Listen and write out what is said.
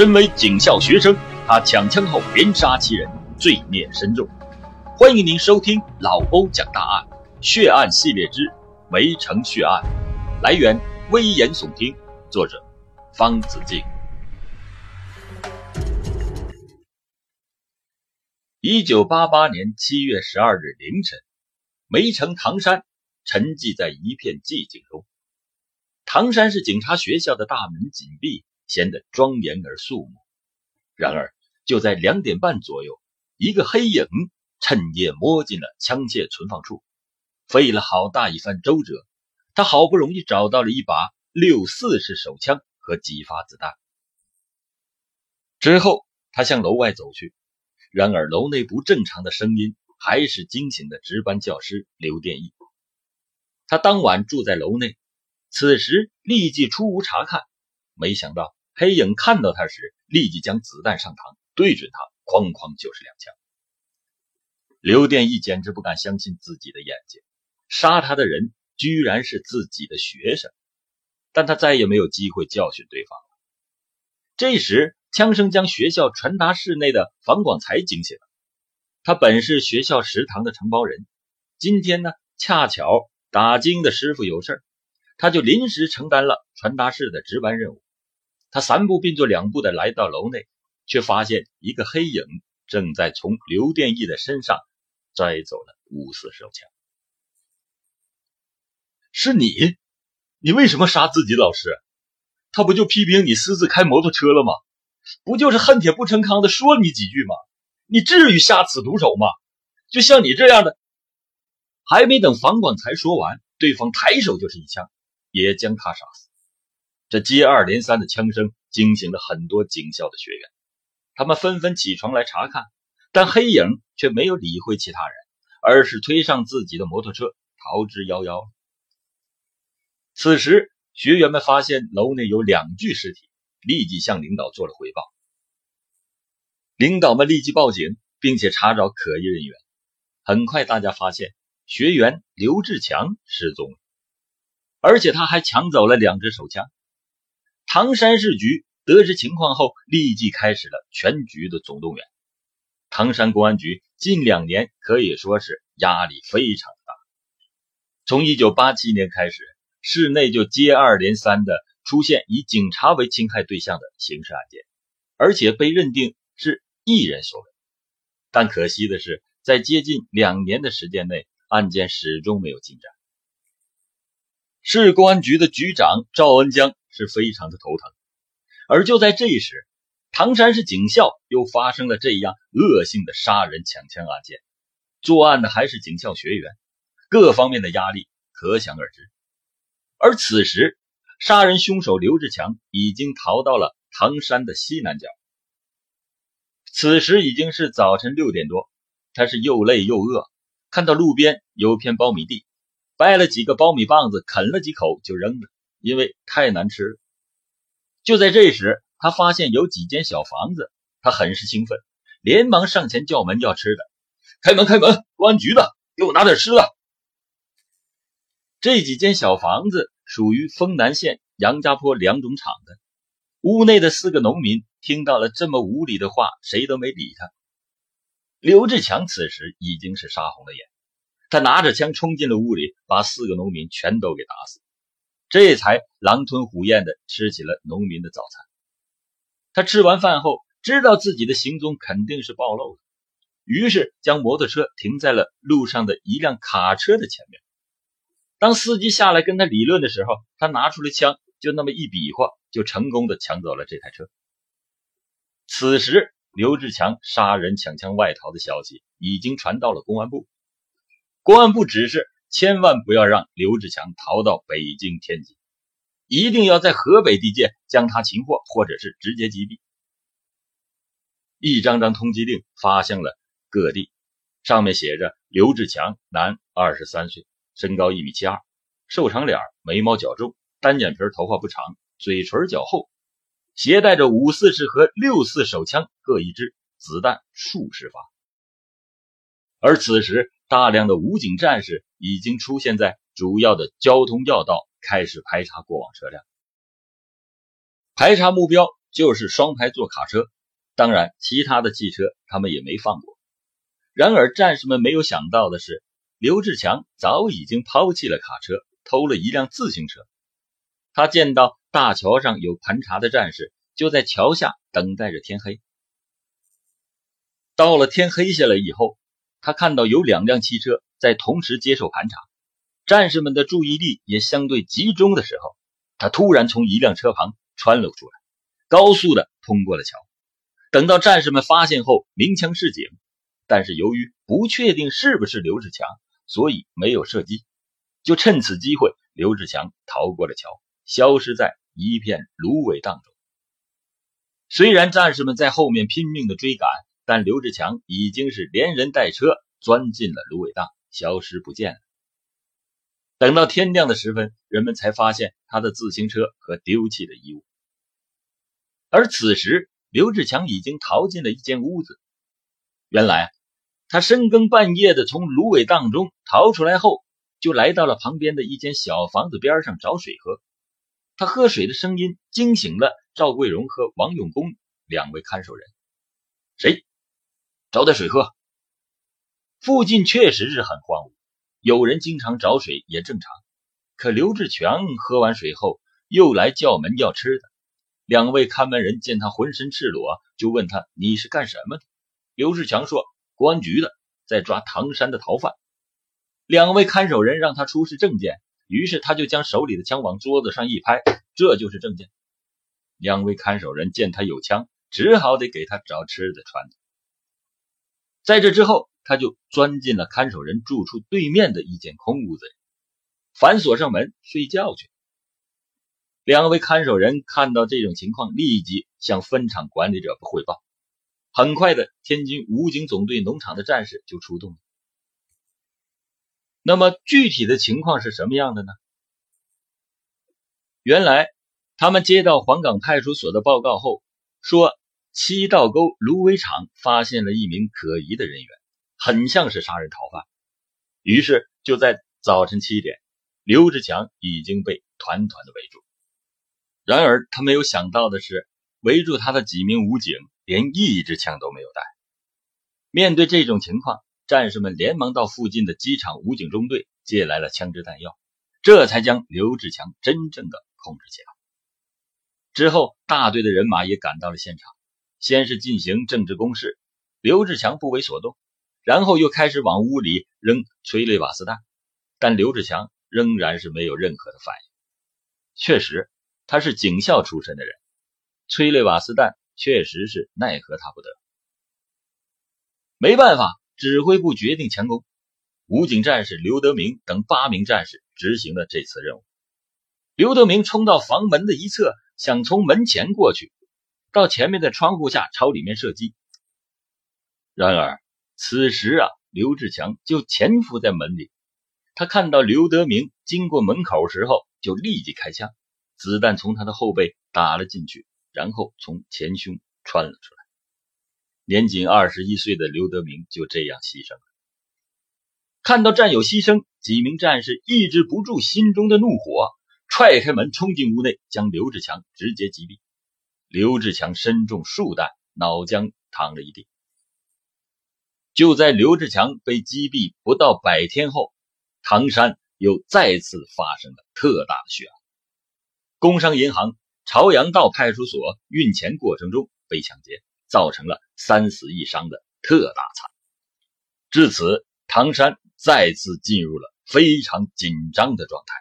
身为警校学生，他抢枪后连杀七人，罪孽深重。欢迎您收听老欧讲大案血案系列之《围城血案》，来源危言耸听，作者方子敬。一九八八年七月十二日凌晨，梅城唐山沉寂在一片寂静中。唐山市警察学校的大门紧闭。显得庄严而肃穆。然而，就在两点半左右，一个黑影趁夜摸进了枪械存放处。费了好大一番周折，他好不容易找到了一把六四式手枪和几发子弹。之后，他向楼外走去。然而，楼内不正常的声音还是惊醒了值班教师刘殿义。他当晚住在楼内，此时立即出屋查看，没想到。黑影看到他时，立即将子弹上膛，对准他，哐哐就是两枪。刘殿义简直不敢相信自己的眼睛，杀他的人居然是自己的学生，但他再也没有机会教训对方了。这时，枪声将学校传达室内的房广才惊醒了。他本是学校食堂的承包人，今天呢，恰巧打更的师傅有事他就临时承担了传达室的值班任务。他三步并作两步的来到楼内，却发现一个黑影正在从刘殿义的身上摘走了五四手枪。是你？你为什么杀自己老师？他不就批评你私自开摩托车了吗？不就是恨铁不成钢的说你几句吗？你至于下此毒手吗？就像你这样的……还没等房广才说完，对方抬手就是一枪，也将他杀死。这接二连三的枪声惊醒了很多警校的学员，他们纷纷起床来查看，但黑影却没有理会其他人，而是推上自己的摩托车逃之夭夭。此时，学员们发现楼内有两具尸体，立即向领导做了汇报。领导们立即报警，并且查找可疑人员。很快，大家发现学员刘志强失踪了，而且他还抢走了两支手枪。唐山市局得知情况后，立即开始了全局的总动员。唐山公安局近两年可以说是压力非常大。从1987年开始，市内就接二连三的出现以警察为侵害对象的刑事案件，而且被认定是一人所为。但可惜的是，在接近两年的时间内，案件始终没有进展。市公安局的局长赵恩江。是非常的头疼，而就在这时，唐山市警校又发生了这样恶性的杀人抢枪案件，作案的还是警校学员，各方面的压力可想而知。而此时，杀人凶手刘志强已经逃到了唐山的西南角。此时已经是早晨六点多，他是又累又饿，看到路边有片苞米地，掰了几个苞米棒子，啃了几口就扔了。因为太难吃了。就在这时，他发现有几间小房子，他很是兴奋，连忙上前叫门要吃的。开门，开门！公安局的，给我拿点吃的。这几间小房子属于丰南县杨家坡两种场的。屋内的四个农民听到了这么无理的话，谁都没理他。刘志强此时已经是杀红了眼，他拿着枪冲进了屋里，把四个农民全都给打死。这才狼吞虎咽地吃起了农民的早餐。他吃完饭后，知道自己的行踪肯定是暴露了，于是将摩托车停在了路上的一辆卡车的前面。当司机下来跟他理论的时候，他拿出了枪，就那么一比划，就成功的抢走了这台车。此时，刘志强杀人抢枪外逃的消息已经传到了公安部，公安部指示。千万不要让刘志强逃到北京、天津，一定要在河北地界将他擒获，或者是直接击毙。一张张通缉令发向了各地，上面写着：刘志强，男，二十三岁，身高一米七二，瘦长脸，眉毛较重，单眼皮，头发不长，嘴唇较厚，携带着五四式和六四手枪各一支，子弹数十发。而此时，大量的武警战士。已经出现在主要的交通要道，开始排查过往车辆。排查目标就是双排座卡车，当然其他的汽车他们也没放过。然而战士们没有想到的是，刘志强早已经抛弃了卡车，偷了一辆自行车。他见到大桥上有盘查的战士，就在桥下等待着天黑。到了天黑下来以后，他看到有两辆汽车在同时接受盘查，战士们的注意力也相对集中的时候，他突然从一辆车旁穿了出来，高速的通过了桥。等到战士们发现后，鸣枪示警，但是由于不确定是不是刘志强，所以没有射击。就趁此机会，刘志强逃过了桥。消失在一片芦苇荡中。虽然战士们在后面拼命的追赶，但刘志强已经是连人带车钻进了芦苇荡，消失不见了。等到天亮的时分，人们才发现他的自行车和丢弃的衣物。而此时，刘志强已经逃进了一间屋子。原来，他深更半夜的从芦苇荡中逃出来后，就来到了旁边的一间小房子边上找水喝。他喝水的声音惊醒了赵桂荣和王永功两位看守人。谁？找点水喝。附近确实是很荒芜，有人经常找水也正常。可刘志强喝完水后又来叫门要吃的。两位看门人见他浑身赤裸，就问他：“你是干什么的？”刘志强说：“公安局的，在抓唐山的逃犯。”两位看守人让他出示证件。于是他就将手里的枪往桌子上一拍，这就是证件。两位看守人见他有枪，只好得给他找吃的穿的。在这之后，他就钻进了看守人住处对面的一间空屋子里，反锁上门睡觉去。两位看守人看到这种情况，立即向分场管理者汇报。很快的，天津武警总队农场的战士就出动了。那么具体的情况是什么样的呢？原来他们接到黄岗派出所的报告后，说七道沟芦苇场发现了一名可疑的人员，很像是杀人逃犯。于是就在早晨七点，刘志强已经被团团的围住。然而他没有想到的是，围住他的几名武警连一支枪都没有带。面对这种情况。战士们连忙到附近的机场武警中队借来了枪支弹药，这才将刘志强真正的控制起来。之后，大队的人马也赶到了现场，先是进行政治攻势，刘志强不为所动，然后又开始往屋里扔催泪瓦斯弹，但刘志强仍然是没有任何的反应。确实，他是警校出身的人，催泪瓦斯弹确实是奈何他不得，没办法。指挥部决定强攻，武警战士刘德明等八名战士执行了这次任务。刘德明冲到房门的一侧，想从门前过去，到前面的窗户下朝里面射击。然而此时啊，刘志强就潜伏在门里。他看到刘德明经过门口时候，就立即开枪，子弹从他的后背打了进去，然后从前胸穿了出来。年仅二十一岁的刘德明就这样牺牲了。看到战友牺牲，几名战士抑制不住心中的怒火，踹开门冲进屋内，将刘志强直接击毙。刘志强身中数弹，脑浆淌了一地。就在刘志强被击毙不到百天后，唐山又再次发生了特大的血案。工商银行朝阳道派出所运钱过程中被抢劫。造成了三死一伤的特大惨。至此，唐山再次进入了非常紧张的状态。